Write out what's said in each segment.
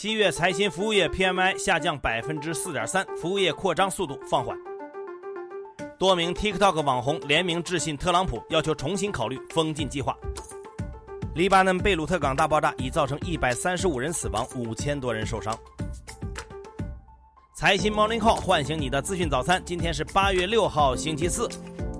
七月财新服务业 PMI 下降百分之四点三，服务业扩张速度放缓。多名 TikTok 网红联名致信特朗普，要求重新考虑封禁计划。黎巴嫩贝鲁特港大爆炸已造成一百三十五人死亡，五千多人受伤。财新 Morning Call 唤醒你的资讯早餐，今天是八月六号，星期四。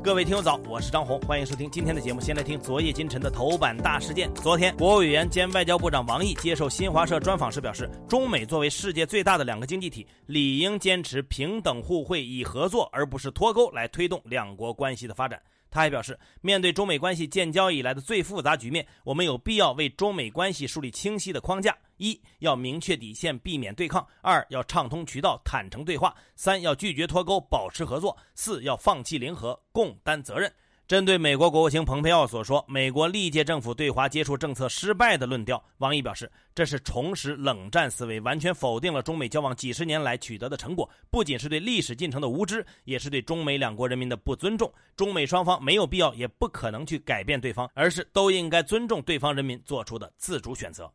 各位听友早，我是张红，欢迎收听今天的节目。先来听昨夜今晨的头版大事件。昨天，国务委员兼外交部长王毅接受新华社专访时表示，中美作为世界最大的两个经济体，理应坚持平等互惠，以合作而不是脱钩来推动两国关系的发展。他还表示，面对中美关系建交以来的最复杂局面，我们有必要为中美关系树立清晰的框架：一要明确底线，避免对抗；二要畅通渠道，坦诚对话；三要拒绝脱钩，保持合作；四要放弃零和，共担责任。针对美国国务卿蓬佩奥所说美国历届政府对华接触政策失败的论调，王毅表示，这是重拾冷战思维，完全否定了中美交往几十年来取得的成果，不仅是对历史进程的无知，也是对中美两国人民的不尊重。中美双方没有必要，也不可能去改变对方，而是都应该尊重对方人民做出的自主选择。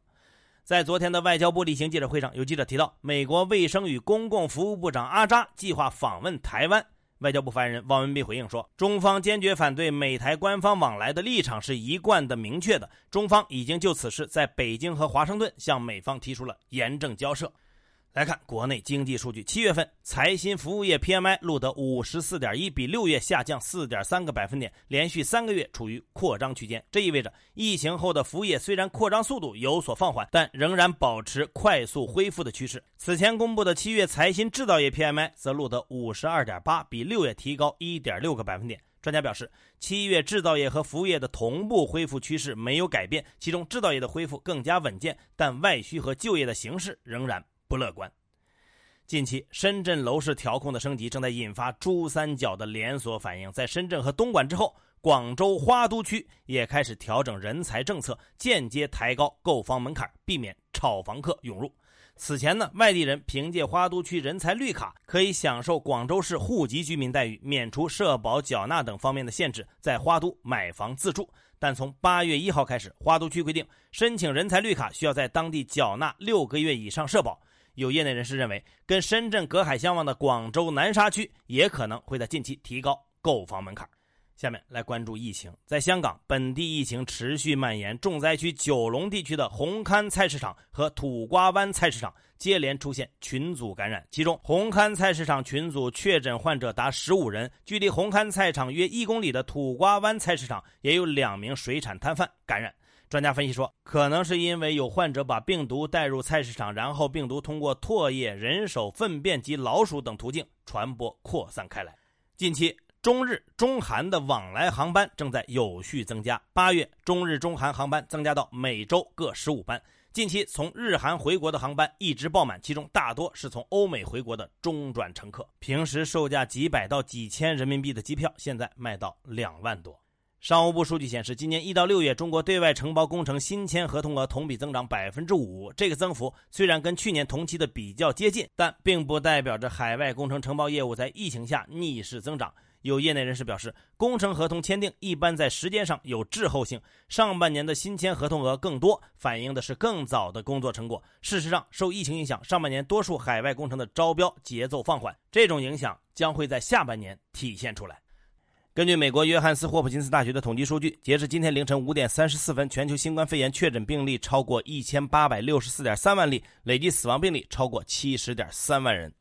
在昨天的外交部例行记者会上，有记者提到，美国卫生与公共服务部长阿扎计划访问台湾。外交部发言人汪文斌回应说：“中方坚决反对美台官方往来的立场是一贯的、明确的。中方已经就此事在北京和华盛顿向美方提出了严正交涉。”来看国内经济数据，七月份财新服务业 PMI 录得五十四点一，比六月下降四点三个百分点，连续三个月处于扩张区间。这意味着疫情后的服务业虽然扩张速度有所放缓，但仍然保持快速恢复的趋势。此前公布的七月财新制造业 PMI 则录得五十二点八，比六月提高一点六个百分点。专家表示，七月制造业和服务业的同步恢复趋势没有改变，其中制造业的恢复更加稳健，但外需和就业的形势仍然。不乐观。近期，深圳楼市调控的升级正在引发珠三角的连锁反应。在深圳和东莞之后，广州花都区也开始调整人才政策，间接抬高购房门槛，避免炒房客涌入。此前呢，外地人凭借花都区人才绿卡，可以享受广州市户籍居民待遇，免除社保缴纳等方面的限制，在花都买房自住。但从八月一号开始，花都区规定，申请人才绿卡需要在当地缴纳六个月以上社保。有业内人士认为，跟深圳隔海相望的广州南沙区也可能会在近期提高购房门槛。下面来关注疫情，在香港本地疫情持续蔓延，重灾区九龙地区的红磡菜市场和土瓜湾菜市场接连出现群组感染，其中红磡菜市场群组确诊患者达十五人，距离红磡菜场约一公里的土瓜湾菜市场也有两名水产摊贩感染。专家分析说，可能是因为有患者把病毒带入菜市场，然后病毒通过唾液、人手、粪便及老鼠等途径传播扩散开来。近期，中日、中韩的往来航班正在有序增加。八月，中日、中韩航班增加到每周各十五班。近期从日韩回国的航班一直爆满，其中大多是从欧美回国的中转乘客。平时售价几百到几千人民币的机票，现在卖到两万多。商务部数据显示，今年一到六月，中国对外承包工程新签合同额同比增长百分之五。这个增幅虽然跟去年同期的比较接近，但并不代表着海外工程承包业务在疫情下逆势增长。有业内人士表示，工程合同签订一般在时间上有滞后性，上半年的新签合同额更多，反映的是更早的工作成果。事实上，受疫情影响，上半年多数海外工程的招标节奏放缓，这种影响将会在下半年体现出来。根据美国约翰斯霍普金斯大学的统计数据，截至今天凌晨五点三十四分，全球新冠肺炎确诊病例超过一千八百六十四点三万例，累计死亡病例超过七十点三万人。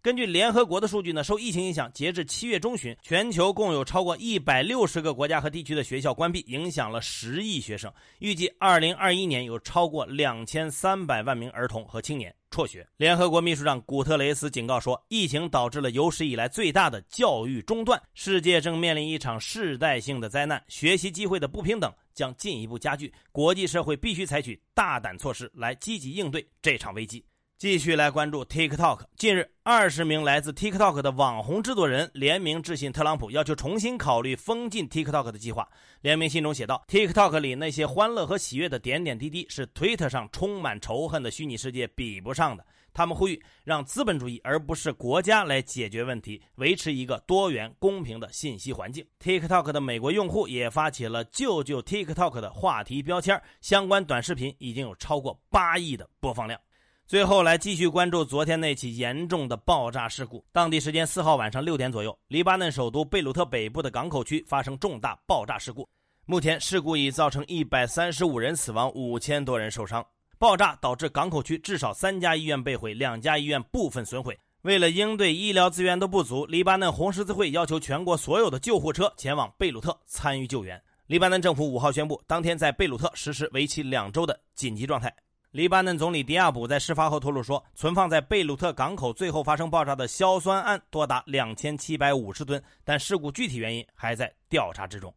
根据联合国的数据呢，受疫情影响，截至七月中旬，全球共有超过一百六十个国家和地区的学校关闭，影响了十亿学生。预计二零二一年有超过两千三百万名儿童和青年辍学。联合国秘书长古特雷斯警告说，疫情导致了有史以来最大的教育中断，世界正面临一场世代性的灾难，学习机会的不平等将进一步加剧。国际社会必须采取大胆措施来积极应对这场危机。继续来关注 TikTok。近日，二十名来自 TikTok 的网红制作人联名致信特朗普，要求重新考虑封禁 TikTok 的计划。联名信中写道：“TikTok 里那些欢乐和喜悦的点点滴滴，是 Twitter 上充满仇恨的虚拟世界比不上的。”他们呼吁让资本主义而不是国家来解决问题，维持一个多元公平的信息环境。TikTok 的美国用户也发起了“救救 TikTok” 的话题标签，相关短视频已经有超过八亿的播放量。最后来继续关注昨天那起严重的爆炸事故。当地时间四号晚上六点左右，黎巴嫩首都贝鲁特北部的港口区发生重大爆炸事故。目前事故已造成一百三十五人死亡，五千多人受伤。爆炸导致港口区至少三家医院被毁，两家医院部分损毁。为了应对医疗资源的不足，黎巴嫩红十字会要求全国所有的救护车前往贝鲁特参与救援。黎巴嫩政府五号宣布，当天在贝鲁特实施为期两周的紧急状态。黎巴嫩总理迪亚卜在事发后透露说，存放在贝鲁特港口最后发生爆炸的硝酸铵多达两千七百五十吨，但事故具体原因还在调查之中。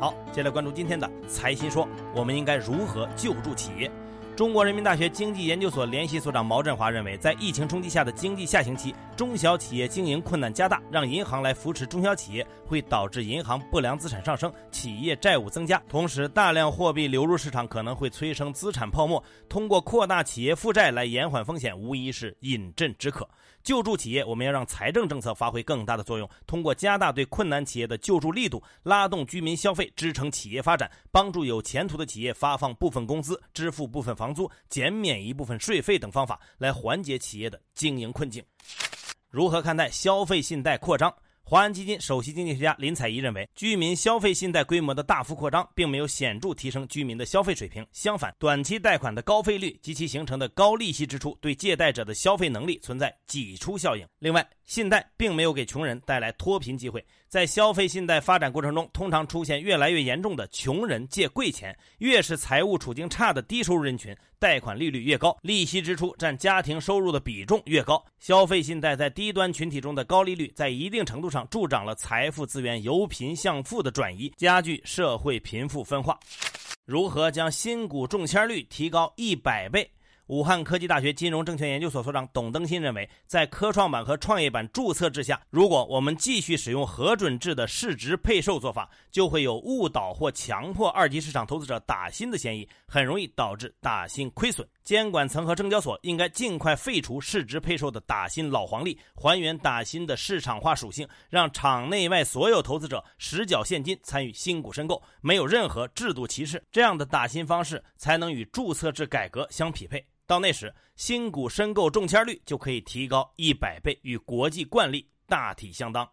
好，接下来关注今天的财新说，我们应该如何救助企业？中国人民大学经济研究所联席所长毛振华认为，在疫情冲击下的经济下行期，中小企业经营困难加大，让银行来扶持中小企业，会导致银行不良资产上升，企业债务增加。同时，大量货币流入市场可能会催生资产泡沫。通过扩大企业负债来延缓风险，无疑是饮鸩止渴。救助企业，我们要让财政政策发挥更大的作用，通过加大对困难企业的救助力度，拉动居民消费，支撑企业发展，帮助有前途的企业发放部分工资，支付部分房租，减免一部分税费等方法，来缓解企业的经营困境。如何看待消费信贷扩张？华安基金首席经济学家林采宜认为，居民消费信贷规模的大幅扩张，并没有显著提升居民的消费水平。相反，短期贷款的高费率及其形成的高利息支出，对借贷者的消费能力存在挤出效应。另外，信贷并没有给穷人带来脱贫机会。在消费信贷发展过程中，通常出现越来越严重的穷人借贵钱。越是财务处境差的低收入人群，贷款利率越高，利息支出占家庭收入的比重越高。消费信贷在低端群体中的高利率，在一定程度上助长了财富资源由贫向富的转移，加剧社会贫富分化。如何将新股中签率提高一百倍？武汉科技大学金融证券研究所所长董登新认为，在科创板和创业板注册制下，如果我们继续使用核准制的市值配售做法，就会有误导或强迫二级市场投资者打新的嫌疑，很容易导致打新亏损。监管层和证交所应该尽快废除市值配售的打新老黄历，还原打新的市场化属性，让场内外所有投资者实缴现金参与新股申购，没有任何制度歧视，这样的打新方式才能与注册制改革相匹配。到那时，新股申购中签率就可以提高一百倍，与国际惯例大体相当。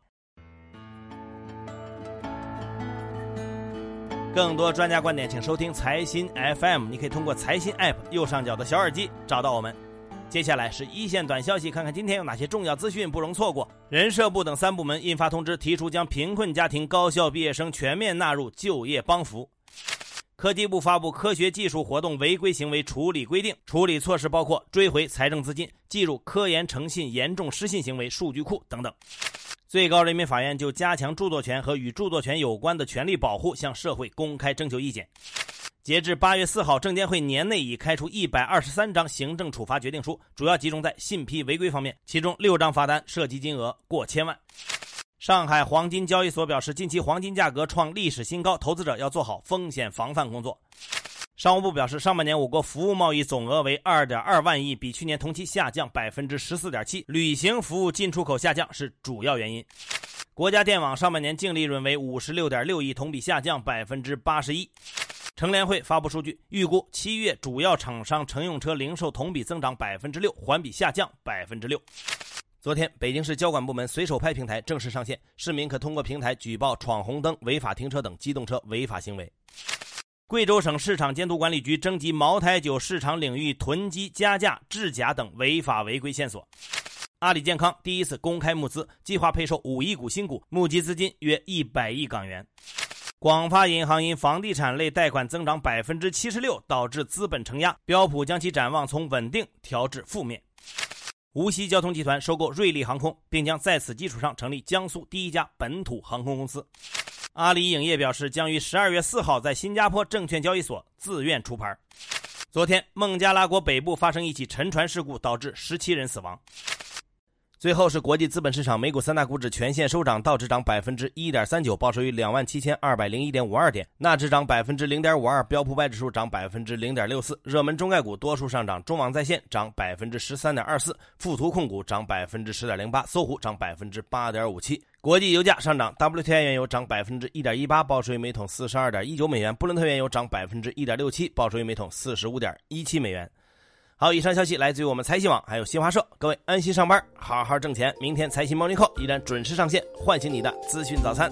更多专家观点，请收听财新 FM。你可以通过财新 App 右上角的小耳机找到我们。接下来是一线短消息，看看今天有哪些重要资讯不容错过。人社部等三部门印发通知，提出将贫困家庭高校毕业生全面纳入就业帮扶。科技部发布《科学技术活动违规行为处理规定》，处理措施包括追回财政资金、记入科研诚信严重失信行为数据库等等。最高人民法院就加强著作权和与著作权有关的权利保护，向社会公开征求意见。截至八月四号，证监会年内已开出一百二十三张行政处罚决定书，主要集中在信批违规方面，其中六张罚单涉及金额过千万。上海黄金交易所表示，近期黄金价格创历史新高，投资者要做好风险防范工作。商务部表示，上半年我国服务贸易总额为二点二万亿，比去年同期下降百分之十四点七，旅行服务进出口下降是主要原因。国家电网上半年净利润为五十六点六亿，同比下降百分之八十一。乘联会发布数据，预估七月主要厂商乘用车零售同比增长百分之六，环比下降百分之六。昨天，北京市交管部门随手拍平台正式上线，市民可通过平台举报闯红灯、违法停车等机动车违法行为。贵州省市场监督管理局征集茅台酒市场领域囤积、加价、制假等违法违规线索。阿里健康第一次公开募资，计划配售五亿股新股，募集资金约一百亿港元。广发银行因房地产类贷款增长百分之七十六，导致资本承压，标普将其展望从稳定调至负面。无锡交通集团收购瑞丽航空，并将在此基础上成立江苏第一家本土航空公司。阿里影业表示，将于十二月四号在新加坡证券交易所自愿出牌。昨天，孟加拉国北部发生一起沉船事故，导致十七人死亡。最后是国际资本市场，美股三大股指全线收涨，道指涨百分之一点三九，报收于两万七千二百零一点五二点；纳指涨百分之零点五二，标普百指数涨百分之零点六四。热门中概股多数上涨，中网在线涨百分之十三点二四，富途控股涨百分之十点零八，搜狐涨百分之八点五七。国际油价上涨，WTI 原油涨百分之一点一八，报收于每桶四十二点一九美元；布伦特原油涨百分之一点六七，报收于每桶四十五点一七美元。好，以上消息来自于我们财新网，还有新华社。各位安心上班，好好挣钱。明天财新猫尼克依然准时上线，唤醒你的资讯早餐。